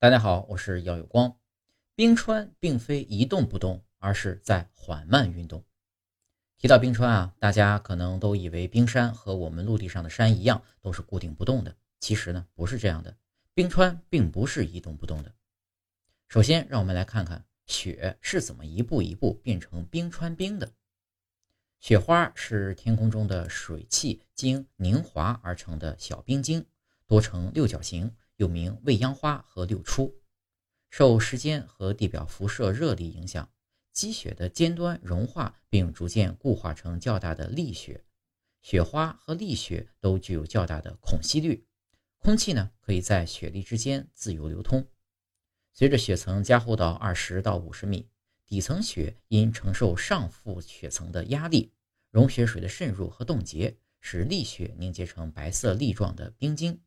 大家好，我是姚有光。冰川并非一动不动，而是在缓慢运动。提到冰川啊，大家可能都以为冰山和我们陆地上的山一样，都是固定不动的。其实呢，不是这样的。冰川并不是一动不动的。首先，让我们来看看雪是怎么一步一步变成冰川冰的。雪花是天空中的水汽经凝华而成的小冰晶，多呈六角形。又名未央花和六出，受时间和地表辐射热力影响，积雪的尖端融化并逐渐固化成较大的粒雪。雪花和粒雪都具有较大的孔隙率，空气呢可以在雪粒之间自由流通。随着雪层加厚到二十到五十米，底层雪因承受上覆雪层的压力，融雪水的渗入和冻结，使粒雪凝结成白色粒状的冰晶。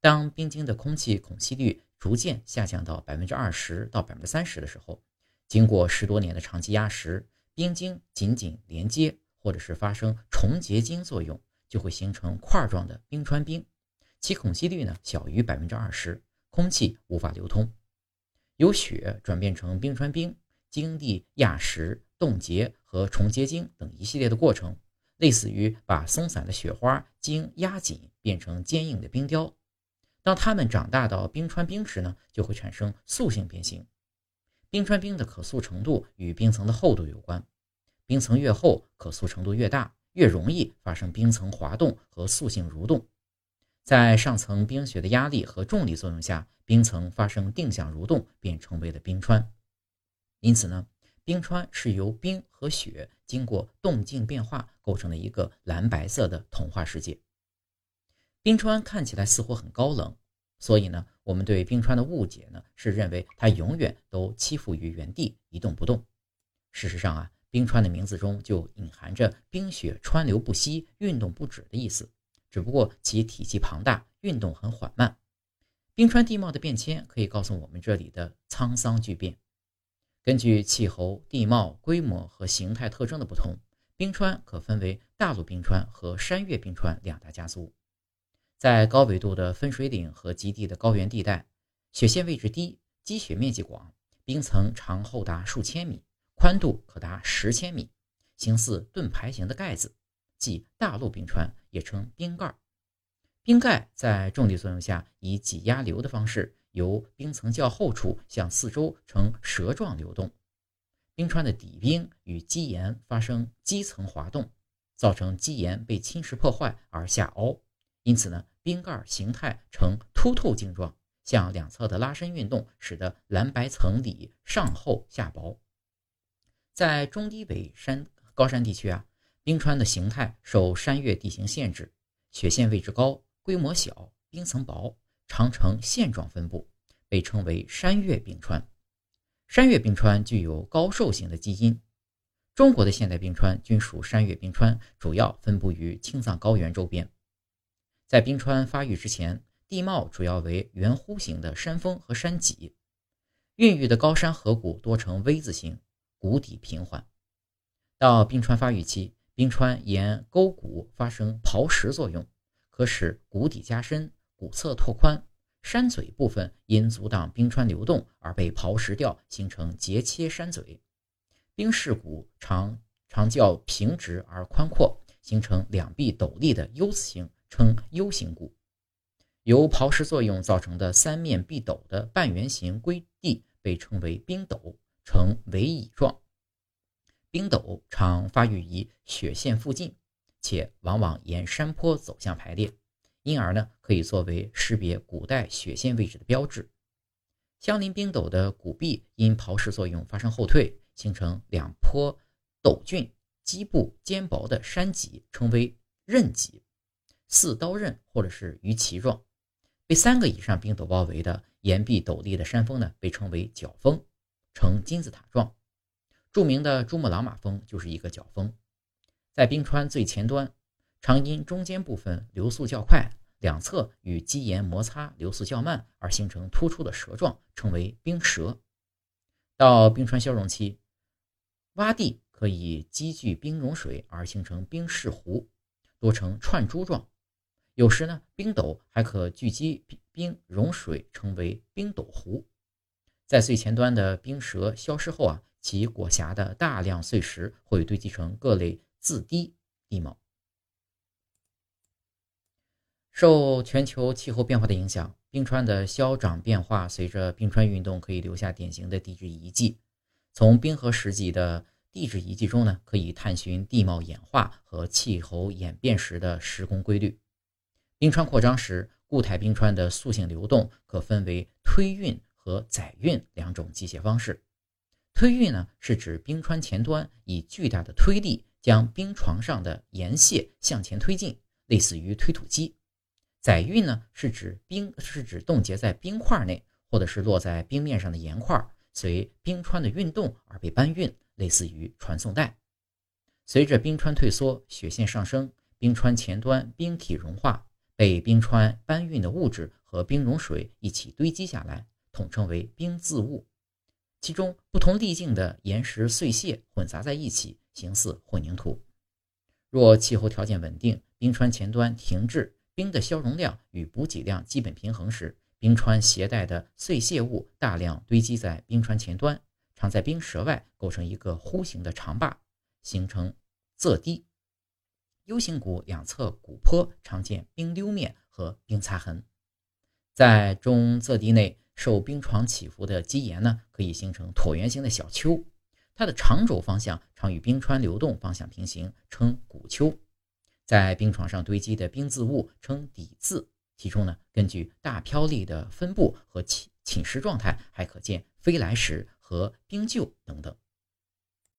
当冰晶的空气孔隙率逐渐下降到百分之二十到百分之三十的时候，经过十多年的长期压实，冰晶紧紧连接，或者是发生重结晶作用，就会形成块状的冰川冰。其孔隙率呢小于百分之二十，空气无法流通。由雪转变成冰川冰，经历压实、冻结和重结晶等一系列的过程，类似于把松散的雪花经压紧变成坚硬的冰雕。当它们长大到冰川冰时呢，就会产生塑性变形。冰川冰的可塑程度与冰层的厚度有关，冰层越厚，可塑程度越大，越容易发生冰层滑动和塑性蠕动。在上层冰雪的压力和重力作用下，冰层发生定向蠕动，便成为了冰川。因此呢，冰川是由冰和雪经过动静变化构成的一个蓝白色的童话世界。冰川看起来似乎很高冷，所以呢，我们对冰川的误解呢是认为它永远都栖伏于原地一动不动。事实上啊，冰川的名字中就隐含着冰雪川流不息、运动不止的意思，只不过其体积庞大，运动很缓慢。冰川地貌的变迁可以告诉我们这里的沧桑巨变。根据气候、地貌、规模和形态特征的不同，冰川可分为大陆冰川和山岳冰川两大家族。在高纬度的分水岭和极地的高原地带，雪线位置低，积雪面积广，冰层长厚达数千米，宽度可达十千米，形似盾牌形的盖子，即大陆冰川，也称冰盖。冰盖在重力作用下，以挤压流的方式由冰层较厚处向四周呈蛇状流动。冰川的底冰与基岩发生基层滑动，造成基岩被侵蚀破坏而下凹。因此呢，冰盖形态呈凸透镜状，向两侧的拉伸运动使得蓝白层里上厚下薄。在中低纬山高山地区啊，冰川的形态受山岳地形限制，雪线位置高，规模小，冰层薄，常呈线状分布，被称为山岳冰川。山岳冰川具有高瘦型的基因。中国的现代冰川均属山岳冰川，主要分布于青藏高原周边。在冰川发育之前，地貌主要为圆弧形的山峰和山脊，孕育的高山河谷多呈 V 字形，谷底平缓。到冰川发育期，冰川沿沟谷发生刨蚀作用，可使谷底加深、谷侧拓宽。山嘴部分因阻挡冰川流动而被刨蚀掉，形成截切山嘴。冰蚀谷长长较平直而宽阔，形成两臂陡立的 U 字形。称 U 型谷，由刨蚀作用造成的三面壁陡的半圆形龟地被称为冰斗，呈围椅状。冰斗常发育于雪线附近，且往往沿山坡走向排列，因而呢可以作为识别古代雪线位置的标志。相邻冰斗的谷壁因刨蚀作用发生后退，形成两坡陡峻、基部尖薄的山脊，称为刃脊。似刀刃或者是鱼鳍状，被三个以上冰斗包围的岩壁陡立的山峰呢，被称为角峰，呈金字塔状。著名的珠穆朗玛峰就是一个角峰。在冰川最前端，常因中间部分流速较快，两侧与基岩摩擦流速较慢而形成突出的蛇状，称为冰舌。到冰川消融期，洼地可以积聚冰融水而形成冰蚀湖，多呈串珠状。有时呢，冰斗还可聚集冰融水，成为冰斗湖。在最前端的冰舌消失后啊，其裹挟的大量碎石会堆积成各类自低地貌。受全球气候变化的影响，冰川的消长变化，随着冰川运动可以留下典型的地质遗迹。从冰河时期的地质遗迹中呢，可以探寻地貌演化和气候演变时的时空规律。冰川扩张时，固态冰川的塑性流动可分为推运。和载运两种机械方式，推运呢是指冰川前端以巨大的推力将冰床上的岩屑向前推进，类似于推土机；载运呢是指冰是指冻结在冰块内或者是落在冰面上的岩块随冰川的运动而被搬运，类似于传送带。随着冰川退缩，雪线上升，冰川前端冰体融化，被冰川搬运的物质和冰融水一起堆积下来。统称为冰渍物，其中不同粒径的岩石碎屑混杂在一起，形似混凝土。若气候条件稳定，冰川前端停滞，冰的消融量与补给量基本平衡时，冰川携带的碎屑物大量堆积在冰川前端，常在冰舌外构成一个弧形的长坝，形成仄堤。U 型谷两侧谷坡常见冰溜面和冰擦痕，在中侧堤内。受冰床起伏的基岩呢，可以形成椭圆形的小丘，它的长轴方向常与冰川流动方向平行，称谷丘。在冰床上堆积的冰渍物称底渍，其中呢，根据大飘力的分布和侵侵蚀状态，还可见飞来石和冰臼等等。